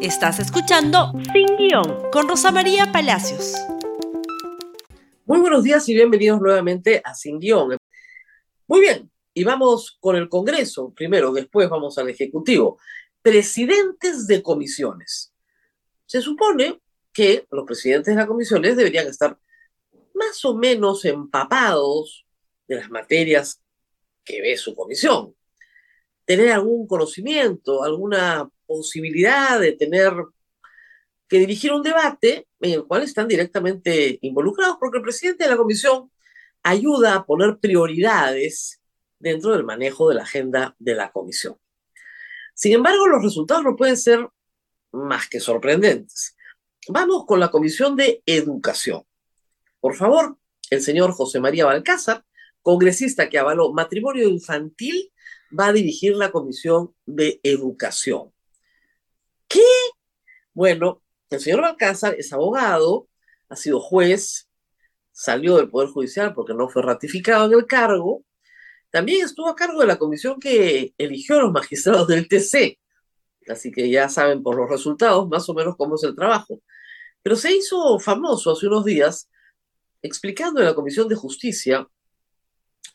Estás escuchando Sin Guión con Rosa María Palacios. Muy buenos días y bienvenidos nuevamente a Sin Guión. Muy bien, y vamos con el Congreso primero, después vamos al Ejecutivo. Presidentes de comisiones. Se supone que los presidentes de las comisiones deberían estar más o menos empapados de las materias que ve su comisión. Tener algún conocimiento, alguna posibilidad de tener que dirigir un debate en el cual están directamente involucrados, porque el presidente de la comisión ayuda a poner prioridades dentro del manejo de la agenda de la comisión. Sin embargo, los resultados no pueden ser más que sorprendentes. Vamos con la Comisión de Educación. Por favor, el señor José María Balcázar, congresista que avaló matrimonio infantil, va a dirigir la Comisión de Educación. ¿Qué? Bueno, el señor Balcázar es abogado, ha sido juez, salió del Poder Judicial porque no fue ratificado en el cargo. También estuvo a cargo de la comisión que eligió a los magistrados del TC. Así que ya saben por los resultados más o menos cómo es el trabajo. Pero se hizo famoso hace unos días explicando en la Comisión de Justicia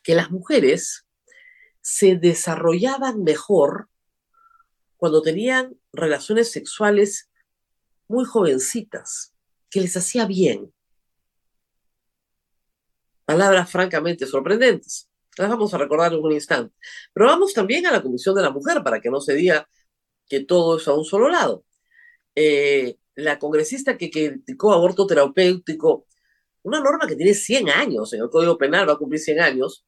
que las mujeres se desarrollaban mejor cuando tenían relaciones sexuales muy jovencitas, que les hacía bien. Palabras francamente sorprendentes. Las vamos a recordar en un instante. Pero vamos también a la Comisión de la Mujer para que no se diga que todo es a un solo lado. Eh, la congresista que criticó aborto terapéutico, una norma que tiene 100 años, en el Código Penal va a cumplir 100 años,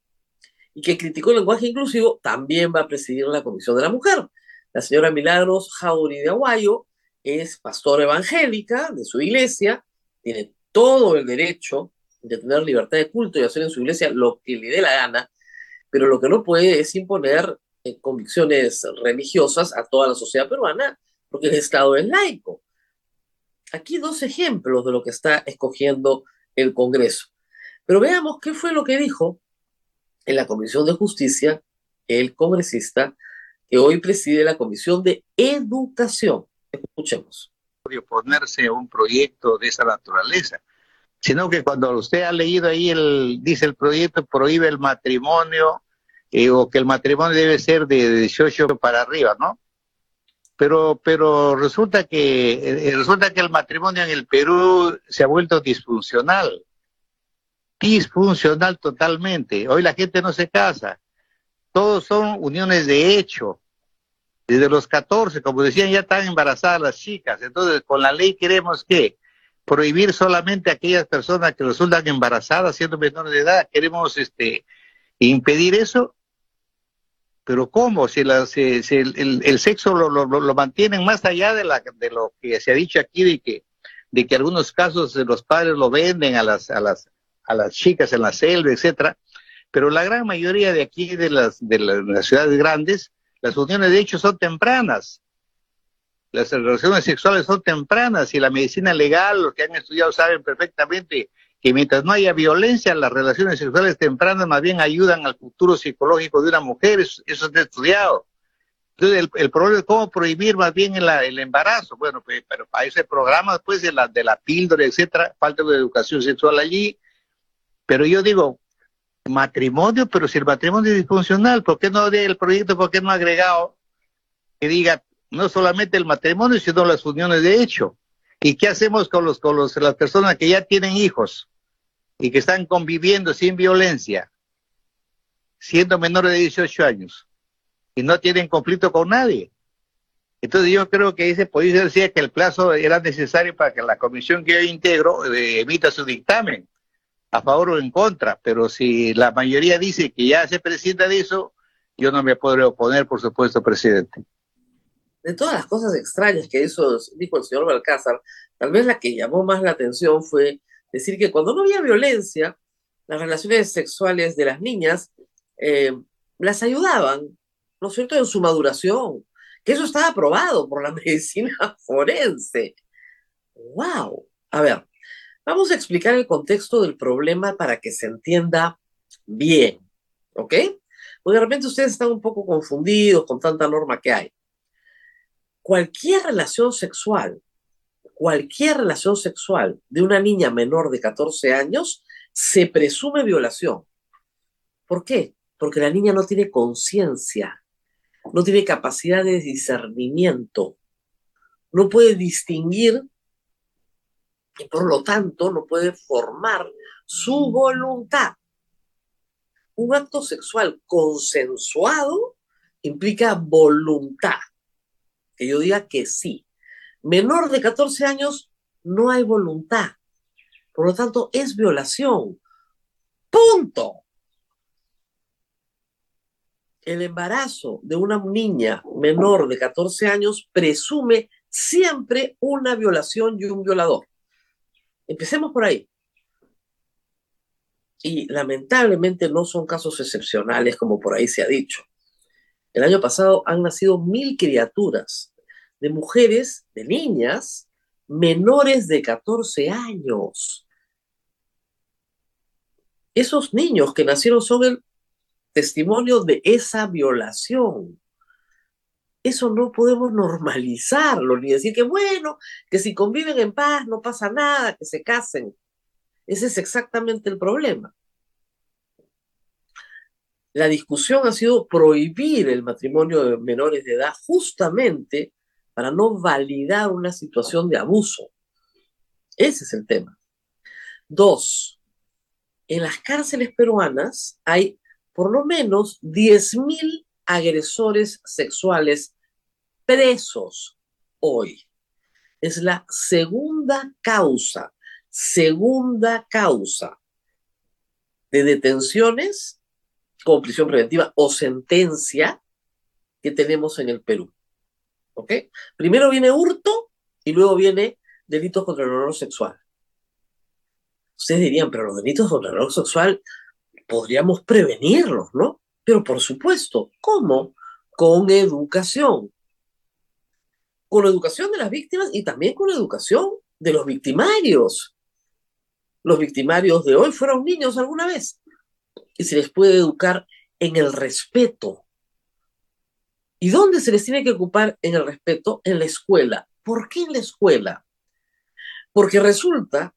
y que criticó el lenguaje inclusivo, también va a presidir la Comisión de la Mujer. La señora Milagros Jauri de Aguayo es pastora evangélica de su iglesia, tiene todo el derecho de tener libertad de culto y hacer en su iglesia lo que le dé la gana, pero lo que no puede es imponer eh, convicciones religiosas a toda la sociedad peruana, porque el Estado es laico. Aquí dos ejemplos de lo que está escogiendo el Congreso. Pero veamos qué fue lo que dijo en la Comisión de Justicia el congresista que hoy preside la Comisión de Educación. Escuchemos. Oponerse a un proyecto de esa naturaleza, sino que cuando usted ha leído ahí, el, dice el proyecto prohíbe el matrimonio eh, o que el matrimonio debe ser de 18 para arriba, ¿no? Pero, pero resulta que eh, resulta que el matrimonio en el Perú se ha vuelto disfuncional disfuncional totalmente. Hoy la gente no se casa. Todos son uniones de hecho. Desde los 14, como decían, ya están embarazadas las chicas. Entonces, con la ley queremos que prohibir solamente a aquellas personas que resultan embarazadas siendo menores de edad. Queremos este impedir eso. Pero ¿cómo? Si, la, el, sexo lo, lo, lo, mantienen más allá de, la, de lo que se ha dicho aquí, de que, de que algunos casos los padres lo venden a las, a las, a las chicas en la selva, etcétera, pero la gran mayoría de aquí, de las, de las, ciudades grandes, las uniones de hecho son tempranas. Las relaciones sexuales son tempranas y la medicina legal, los que han estudiado saben perfectamente que mientras no haya violencia, las relaciones sexuales tempranas más bien ayudan al futuro psicológico de una mujer, eso, eso está estudiado. Entonces, el, problema es cómo prohibir más bien el, embarazo. Bueno, pues, pero para ese programa, pues, de la, de la píldora, etcétera, falta de educación sexual allí, pero yo digo, matrimonio, pero si el matrimonio es disfuncional, ¿por qué no el proyecto, por qué no ha agregado que diga no solamente el matrimonio, sino las uniones de hecho? ¿Y qué hacemos con los con los, las personas que ya tienen hijos y que están conviviendo sin violencia, siendo menores de 18 años y no tienen conflicto con nadie? Entonces yo creo que ese podría decir que el plazo era necesario para que la comisión que yo integro eh, emita su dictamen a favor o en contra, pero si la mayoría dice que ya se presenta de eso, yo no me podré oponer, por supuesto, presidente. De todas las cosas extrañas que eso dijo el señor Balcázar, tal vez la que llamó más la atención fue decir que cuando no había violencia, las relaciones sexuales de las niñas eh, las ayudaban, ¿no es cierto?, en su maduración, que eso estaba aprobado por la medicina forense. ¡Wow! A ver, Vamos a explicar el contexto del problema para que se entienda bien, ¿ok? Porque de repente ustedes están un poco confundidos con tanta norma que hay. cualquier relación sexual, cualquier relación sexual de una niña menor de 14 años se presume violación. ¿Por qué? Porque la niña no tiene conciencia, no tiene capacidad de discernimiento, no puede distinguir y por lo tanto no puede formar su voluntad. Un acto sexual consensuado implica voluntad, que yo diga que sí. Menor de 14 años no hay voluntad, por lo tanto es violación. Punto. El embarazo de una niña menor de 14 años presume siempre una violación y un violador. Empecemos por ahí. Y lamentablemente no son casos excepcionales como por ahí se ha dicho. El año pasado han nacido mil criaturas de mujeres, de niñas, menores de 14 años. Esos niños que nacieron son el testimonio de esa violación. Eso no podemos normalizarlo, ni decir que bueno, que si conviven en paz no pasa nada, que se casen. Ese es exactamente el problema. La discusión ha sido prohibir el matrimonio de menores de edad justamente para no validar una situación de abuso. Ese es el tema. Dos, en las cárceles peruanas hay por lo menos 10.000 agresores sexuales presos hoy. Es la segunda causa, segunda causa de detenciones con prisión preventiva o sentencia que tenemos en el Perú. ¿Ok? Primero viene hurto y luego viene delitos contra el honor sexual. Ustedes dirían, pero los delitos contra el honor sexual podríamos prevenirlos, ¿no? Pero por supuesto, ¿cómo? Con educación con la educación de las víctimas y también con la educación de los victimarios. Los victimarios de hoy fueron niños alguna vez y se les puede educar en el respeto. ¿Y dónde se les tiene que ocupar en el respeto? En la escuela. ¿Por qué en la escuela? Porque resulta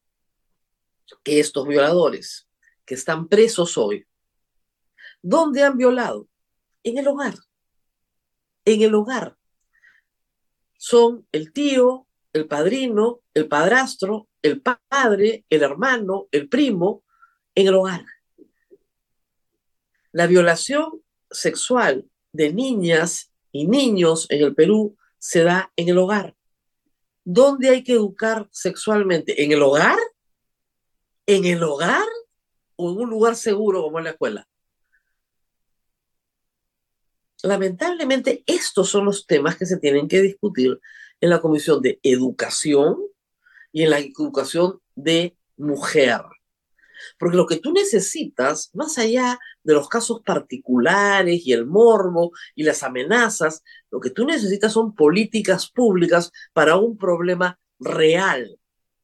que estos violadores que están presos hoy, ¿dónde han violado? En el hogar. En el hogar son el tío, el padrino, el padrastro, el padre, el hermano, el primo en el hogar. La violación sexual de niñas y niños en el Perú se da en el hogar. ¿Dónde hay que educar sexualmente? ¿En el hogar? ¿En el hogar? ¿O en un lugar seguro como en la escuela? Lamentablemente estos son los temas que se tienen que discutir en la Comisión de Educación y en la Educación de Mujer. Porque lo que tú necesitas, más allá de los casos particulares y el morbo y las amenazas, lo que tú necesitas son políticas públicas para un problema real.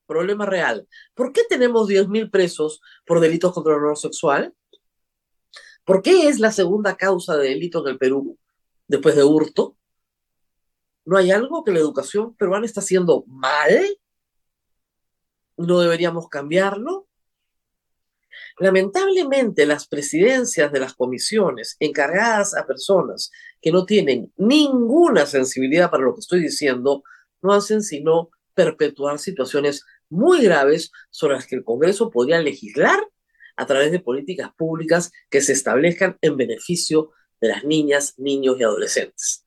Problema real. ¿Por qué tenemos 10.000 presos por delitos contra el honor sexual? ¿Por qué es la segunda causa de delito en el Perú después de hurto? ¿No hay algo que la educación peruana está haciendo mal? ¿No deberíamos cambiarlo? Lamentablemente, las presidencias de las comisiones encargadas a personas que no tienen ninguna sensibilidad para lo que estoy diciendo, no hacen sino perpetuar situaciones muy graves sobre las que el Congreso podría legislar a través de políticas públicas que se establezcan en beneficio de las niñas, niños y adolescentes.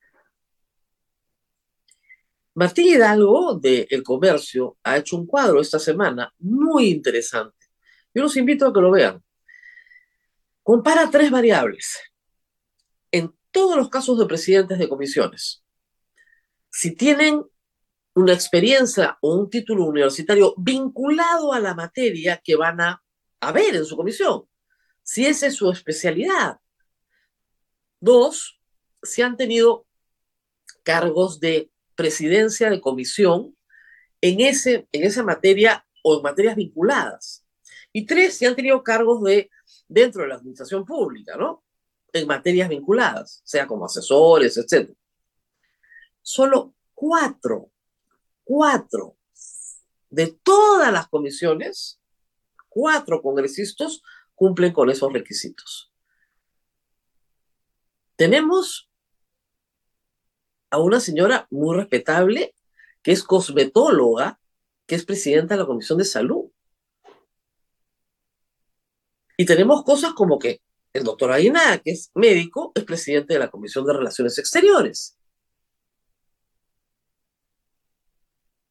Martín Hidalgo de El Comercio ha hecho un cuadro esta semana muy interesante. Yo los invito a que lo vean. Compara tres variables en todos los casos de presidentes de comisiones. Si tienen una experiencia o un título universitario vinculado a la materia que van a a ver en su comisión, si esa es su especialidad. Dos, si han tenido cargos de presidencia de comisión en, ese, en esa materia o en materias vinculadas. Y tres, si han tenido cargos de dentro de la administración pública, ¿no? En materias vinculadas, sea como asesores, etc. Solo cuatro, cuatro de todas las comisiones, cuatro congresistas cumplen con esos requisitos. Tenemos a una señora muy respetable que es cosmetóloga, que es presidenta de la Comisión de Salud. Y tenemos cosas como que el doctor Aguiná, que es médico, es presidente de la Comisión de Relaciones Exteriores.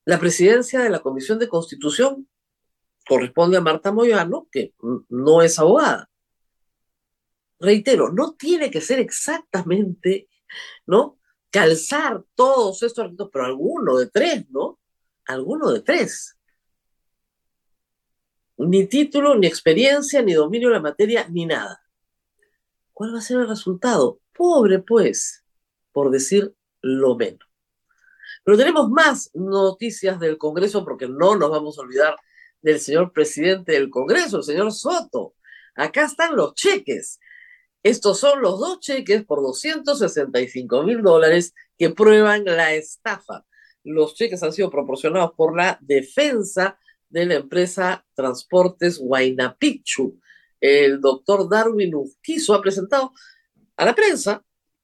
La presidencia de la Comisión de Constitución corresponde a Marta Moyano, que no es abogada. Reitero, no tiene que ser exactamente, ¿no? Calzar todos estos artículos, pero alguno de tres, ¿no? Alguno de tres. Ni título, ni experiencia, ni dominio de la materia, ni nada. ¿Cuál va a ser el resultado? Pobre, pues, por decir lo menos. Pero tenemos más noticias del Congreso porque no nos vamos a olvidar del señor presidente del Congreso, el señor Soto. Acá están los cheques. Estos son los dos cheques por 265 mil dólares que prueban la estafa. Los cheques han sido proporcionados por la defensa de la empresa Transportes Huaynapichu. El doctor Darwin Ufquizo ha presentado a la prensa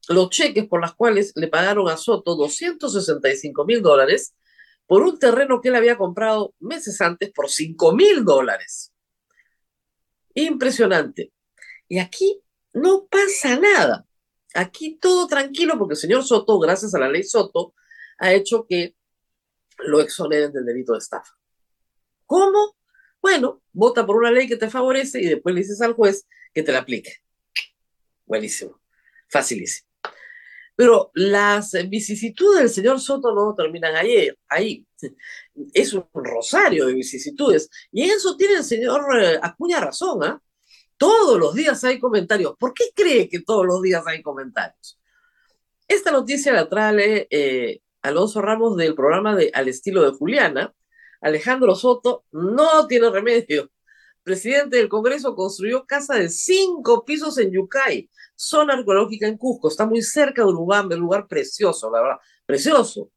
los cheques por los cuales le pagaron a Soto 265 mil dólares por un terreno que él había comprado meses antes por 5 mil dólares. Impresionante. Y aquí no pasa nada. Aquí todo tranquilo porque el señor Soto, gracias a la ley Soto, ha hecho que lo exoneren del delito de estafa. ¿Cómo? Bueno, vota por una ley que te favorece y después le dices al juez que te la aplique. Buenísimo. Facilísimo. Pero las vicisitudes del señor Soto no terminan ayer, ahí. Es un rosario de vicisitudes. Y en eso tiene el señor eh, Acuña razón, ¿ah? Todos los días hay comentarios. ¿Por qué cree que todos los días hay comentarios? Esta noticia la trae eh, Alonso Ramos del programa Al estilo de Juliana. Alejandro Soto no tiene remedio. Presidente del Congreso construyó casa de cinco pisos en Yucay zona arqueológica en Cusco, está muy cerca de Urubamba, un lugar precioso, la verdad, precioso.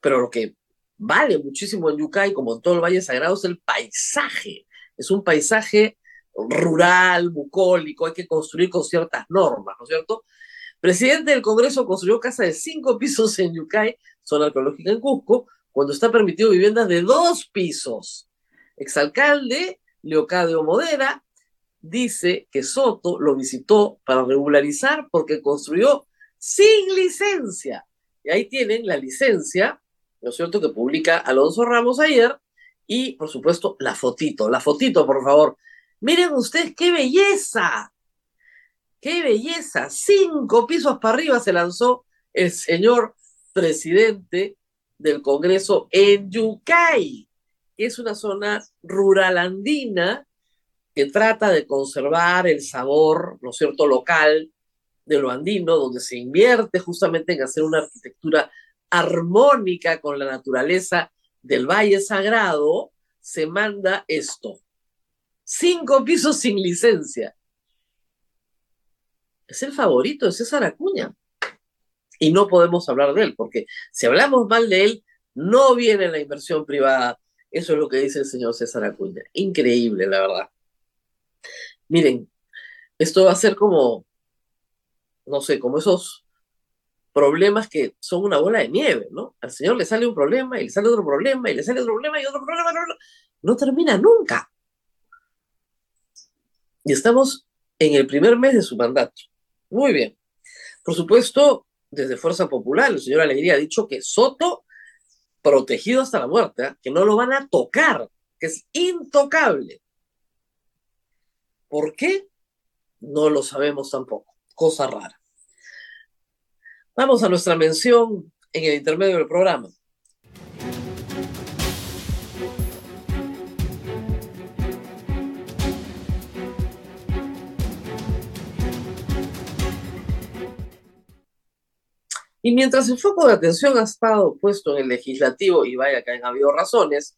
Pero lo que vale muchísimo en Yucay, como en todo el Valle Sagrado, es el paisaje. Es un paisaje rural, bucólico, hay que construir con ciertas normas, ¿no es cierto? Presidente del Congreso construyó casa de cinco pisos en Yucay, zona arqueológica en Cusco, cuando está permitido viviendas de dos pisos. Exalcalde Leocadio Modera dice que Soto lo visitó para regularizar porque construyó sin licencia. Y ahí tienen la licencia, ¿no es cierto?, que publica Alonso Ramos ayer, y por supuesto la fotito, la fotito, por favor. Miren ustedes qué belleza, qué belleza. Cinco pisos para arriba se lanzó el señor presidente del Congreso en Yucay, que es una zona rural andina que trata de conservar el sabor, ¿no es cierto?, local de lo andino, donde se invierte justamente en hacer una arquitectura armónica con la naturaleza del Valle Sagrado, se manda esto. Cinco pisos sin licencia. Es el favorito de César Acuña. Y no podemos hablar de él, porque si hablamos mal de él, no viene la inversión privada. Eso es lo que dice el señor César Acuña. Increíble, la verdad. Miren, esto va a ser como, no sé, como esos problemas que son una bola de nieve, ¿no? Al señor le sale un problema y le sale otro problema y le sale otro problema y otro problema, no, no termina nunca. Y estamos en el primer mes de su mandato. Muy bien. Por supuesto, desde Fuerza Popular, el señor Alegría ha dicho que Soto, protegido hasta la muerte, ¿eh? que no lo van a tocar, que es intocable. ¿Por qué? No lo sabemos tampoco. Cosa rara. Vamos a nuestra mención en el intermedio del programa. Y mientras el foco de atención ha estado puesto en el legislativo, y vaya que han habido razones,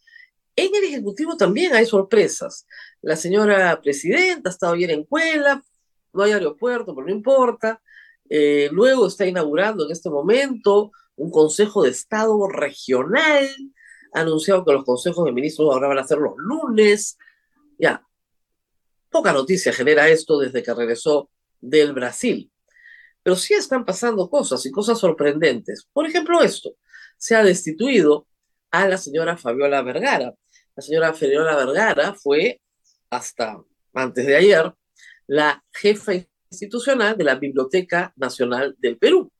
en el Ejecutivo también hay sorpresas. La señora presidenta ha estado ayer en Cuela, no hay aeropuerto, pero no importa. Eh, luego está inaugurando en este momento un Consejo de Estado regional, ha anunciado que los consejos de ministros ahora van a ser los lunes. Ya, poca noticia genera esto desde que regresó del Brasil. Pero sí están pasando cosas y cosas sorprendentes. Por ejemplo, esto. Se ha destituido a la señora Fabiola Vergara. La señora Fabiola Vergara fue, hasta antes de ayer, la jefa institucional de la Biblioteca Nacional del Perú.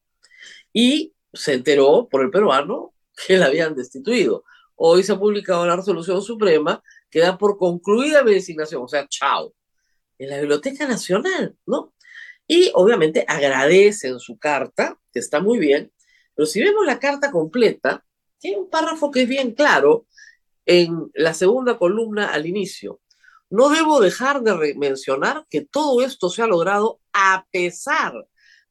Y se enteró por el peruano que la habían destituido. Hoy se ha publicado la resolución suprema que da por concluida mi designación, o sea, chao, en la Biblioteca Nacional, ¿no? Y obviamente agradece en su carta, que está muy bien, pero si vemos la carta completa, tiene un párrafo que es bien claro en la segunda columna al inicio. No debo dejar de mencionar que todo esto se ha logrado a pesar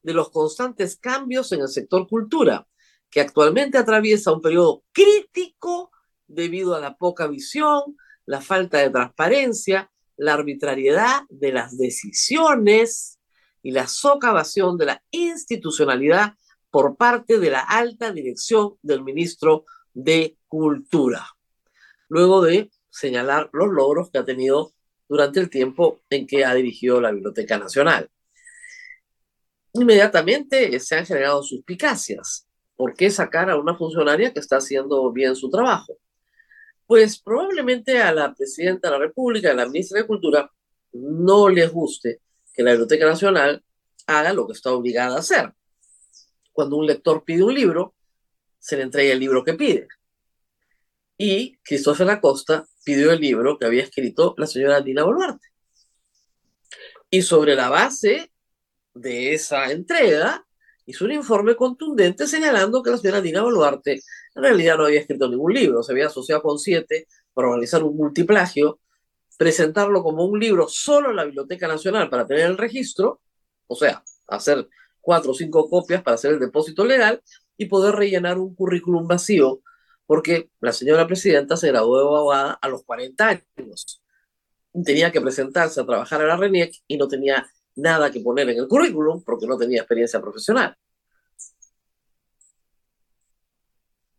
de los constantes cambios en el sector cultura, que actualmente atraviesa un periodo crítico debido a la poca visión, la falta de transparencia, la arbitrariedad de las decisiones y la socavación de la institucionalidad por parte de la alta dirección del ministro de Cultura, luego de señalar los logros que ha tenido durante el tiempo en que ha dirigido la Biblioteca Nacional. Inmediatamente se han generado suspicacias. ¿Por qué sacar a una funcionaria que está haciendo bien su trabajo? Pues probablemente a la presidenta de la República, a la ministra de Cultura, no les guste que la Biblioteca Nacional haga lo que está obligada a hacer, cuando un lector pide un libro, se le entrega el libro que pide. Y Cristóbal Acosta pidió el libro que había escrito la señora Dina Boluarte. Y sobre la base de esa entrega, hizo un informe contundente señalando que la señora Dina Boluarte en realidad no había escrito ningún libro, se había asociado con siete para organizar un multiplagio, presentarlo como un libro solo en la Biblioteca Nacional para tener el registro, o sea, hacer cuatro o cinco copias para hacer el depósito legal y poder rellenar un currículum vacío, porque la señora presidenta se graduó de abogada a los 40 años. Tenía que presentarse a trabajar a la RENIEC y no tenía nada que poner en el currículum porque no tenía experiencia profesional.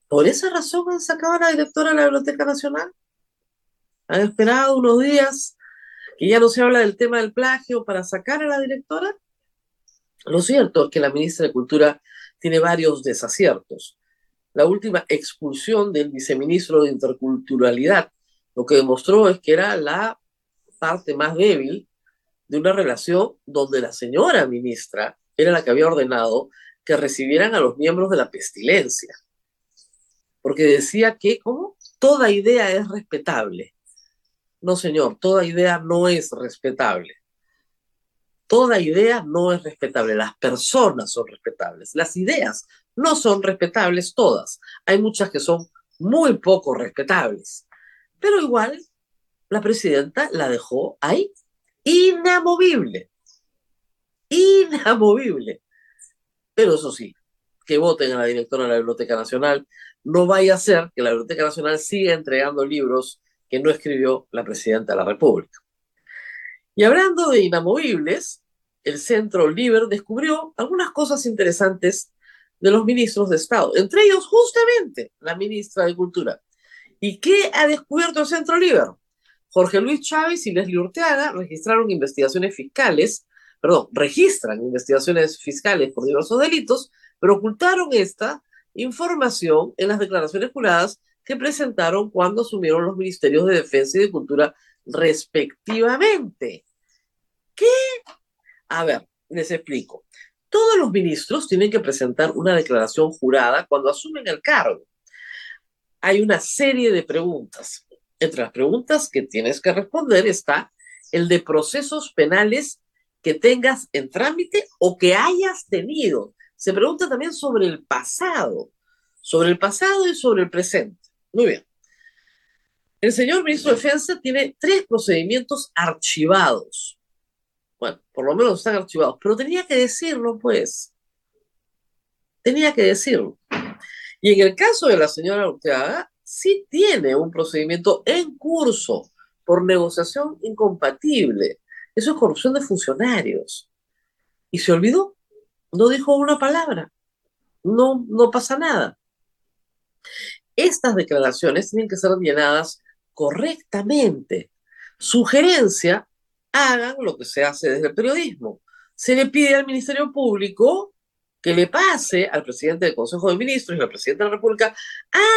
Por esa razón han sacado a la directora de la Biblioteca Nacional. Han esperado unos días que ya no se habla del tema del plagio para sacar a la directora. Lo cierto es que la ministra de Cultura tiene varios desaciertos. La última expulsión del viceministro de Interculturalidad lo que demostró es que era la parte más débil de una relación donde la señora ministra era la que había ordenado que recibieran a los miembros de la pestilencia. Porque decía que, ¿cómo? Toda idea es respetable. No, señor, toda idea no es respetable. Toda idea no es respetable, las personas son respetables, las ideas no son respetables todas. Hay muchas que son muy poco respetables, pero igual la presidenta la dejó ahí, inamovible, inamovible. Pero eso sí, que voten a la directora de la Biblioteca Nacional, no vaya a ser que la Biblioteca Nacional siga entregando libros que no escribió la presidenta de la República. Y hablando de inamovibles, el Centro Liber descubrió algunas cosas interesantes de los ministros de Estado, entre ellos justamente la ministra de Cultura. ¿Y qué ha descubierto el Centro Liber? Jorge Luis Chávez y Leslie Urteaga registraron investigaciones fiscales, perdón, registran investigaciones fiscales por diversos delitos, pero ocultaron esta información en las declaraciones juradas que presentaron cuando asumieron los ministerios de Defensa y de Cultura respectivamente. ¿Qué a ver, les explico. Todos los ministros tienen que presentar una declaración jurada cuando asumen el cargo. Hay una serie de preguntas. Entre las preguntas que tienes que responder está el de procesos penales que tengas en trámite o que hayas tenido. Se pregunta también sobre el pasado, sobre el pasado y sobre el presente. Muy bien. El señor ministro de Defensa tiene tres procedimientos archivados bueno, por lo menos están archivados, pero tenía que decirlo, pues. Tenía que decirlo. Y en el caso de la señora Ortega, sí tiene un procedimiento en curso por negociación incompatible. Eso es corrupción de funcionarios. Y se olvidó, no dijo una palabra. no, no pasa nada. Estas declaraciones tienen que ser llenadas correctamente. Sugerencia, hagan lo que se hace desde el periodismo. Se le pide al Ministerio Público que le pase al presidente del Consejo de Ministros y al presidente de la República,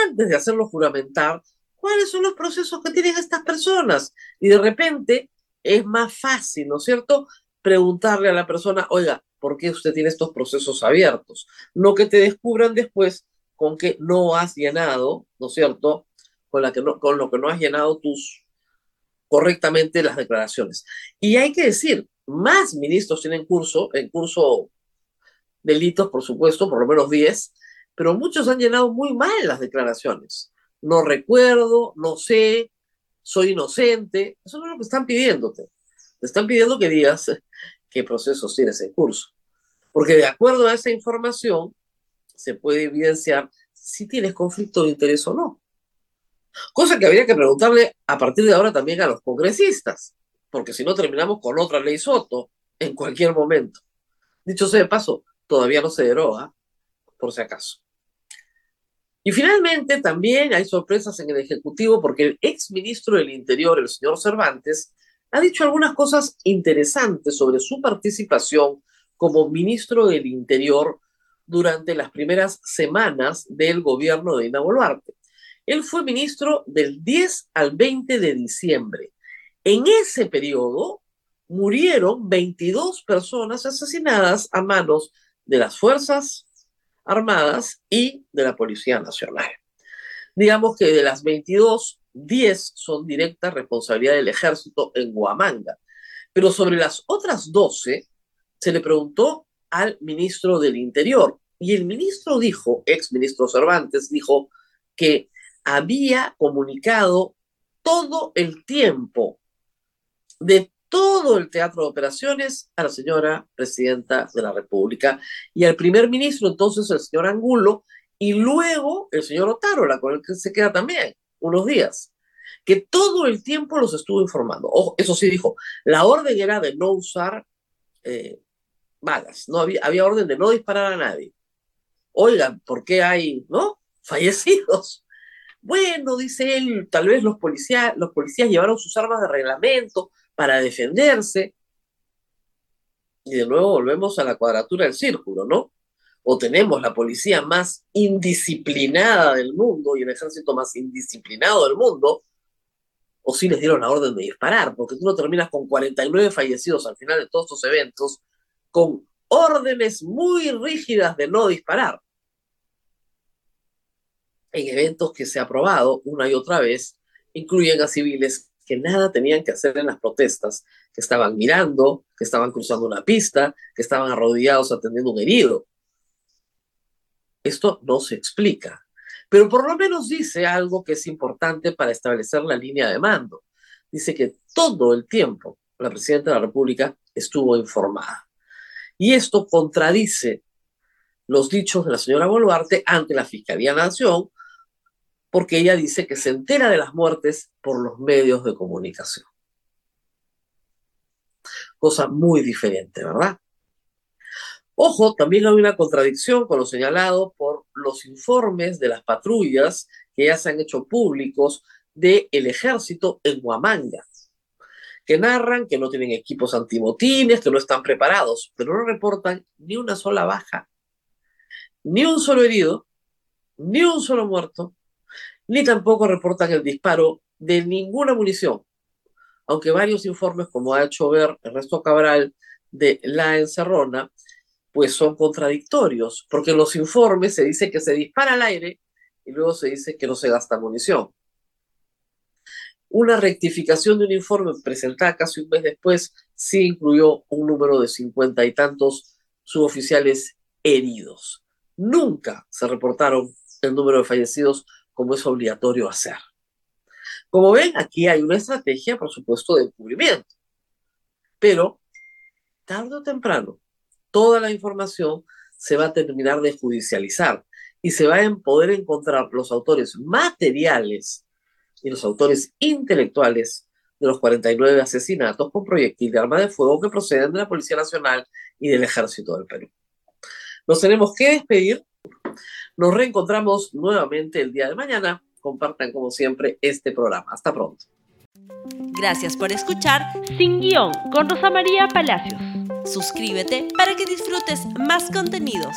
antes de hacerlo juramentar, cuáles son los procesos que tienen estas personas. Y de repente es más fácil, ¿no es cierto?, preguntarle a la persona, oiga, ¿por qué usted tiene estos procesos abiertos? No que te descubran después con que no has llenado, ¿no es cierto?, con, lo que no has llenado tus correctamente las declaraciones. Y hay que decir, más ministros tienen curso, en curso delitos, por supuesto, por lo menos 10, pero muchos han llenado muy mal las declaraciones. No recuerdo, no sé, soy inocente. Eso no es lo que están pidiéndote. Te están pidiendo que digas qué procesos tienes en curso. Porque de acuerdo a esa información, se puede evidenciar si tienes conflicto de interés o no. Cosa que habría que preguntarle a partir de ahora también a los congresistas, porque si no terminamos con otra ley Soto en cualquier momento. Dicho sea de paso, todavía no se deroga, por si acaso. Y finalmente también hay sorpresas en el Ejecutivo porque el ex ministro del Interior, el señor Cervantes, ha dicho algunas cosas interesantes sobre su participación como ministro del Interior durante las primeras semanas del gobierno de Ina Boluarte. Él fue ministro del 10 al 20 de diciembre. En ese periodo murieron 22 personas asesinadas a manos de las Fuerzas Armadas y de la Policía Nacional. Digamos que de las 22, 10 son directa responsabilidad del ejército en Huamanga. Pero sobre las otras 12 se le preguntó al ministro del Interior y el ministro dijo, ex ministro Cervantes, dijo que había comunicado todo el tiempo de todo el teatro de operaciones a la señora presidenta de la República y al primer ministro, entonces el señor Angulo, y luego el señor Otárola, con el que se queda también unos días, que todo el tiempo los estuvo informando. Ojo, eso sí dijo, la orden era de no usar eh, balas, no había, había orden de no disparar a nadie. Oigan, ¿por qué hay, no? Fallecidos. Bueno, dice él, tal vez los policías, los policías llevaron sus armas de reglamento, para defenderse. Y de nuevo volvemos a la cuadratura del círculo, ¿no? O tenemos la policía más indisciplinada del mundo y el ejército más indisciplinado del mundo, o si les dieron la orden de disparar, porque tú no terminas con 49 fallecidos al final de todos estos eventos, con órdenes muy rígidas de no disparar. En eventos que se ha aprobado una y otra vez, incluyen a civiles que nada tenían que hacer en las protestas, que estaban mirando, que estaban cruzando una pista, que estaban arrodillados atendiendo un herido. Esto no se explica, pero por lo menos dice algo que es importante para establecer la línea de mando. Dice que todo el tiempo la presidenta de la República estuvo informada. Y esto contradice los dichos de la señora Boluarte ante la Fiscalía Nación, porque ella dice que se entera de las muertes por los medios de comunicación. Cosa muy diferente, ¿verdad? Ojo, también hay una contradicción con lo señalado por los informes de las patrullas que ya se han hecho públicos del ejército en Huamanga, que narran que no tienen equipos antimotines, que no están preparados, pero no reportan ni una sola baja, ni un solo herido, ni un solo muerto, ni tampoco reportan el disparo de ninguna munición, aunque varios informes, como ha hecho ver Ernesto Cabral de La Encerrona, pues son contradictorios, porque en los informes se dice que se dispara al aire y luego se dice que no se gasta munición. Una rectificación de un informe presentada casi un mes después sí incluyó un número de cincuenta y tantos suboficiales heridos. Nunca se reportaron el número de fallecidos como es obligatorio hacer. Como ven, aquí hay una estrategia, por supuesto, de cubrimiento. Pero, tarde o temprano, toda la información se va a terminar de judicializar y se va a poder encontrar los autores materiales y los autores intelectuales de los 49 asesinatos con proyectil de arma de fuego que proceden de la Policía Nacional y del Ejército del Perú. Nos tenemos que despedir Nos reencontramos nuevamente el día de mañana. Compartan como siempre este programa. Hasta pronto. Gracias por escuchar Sin Guión con Rosa María Palacios. Suscríbete para que disfrutes más contenidos.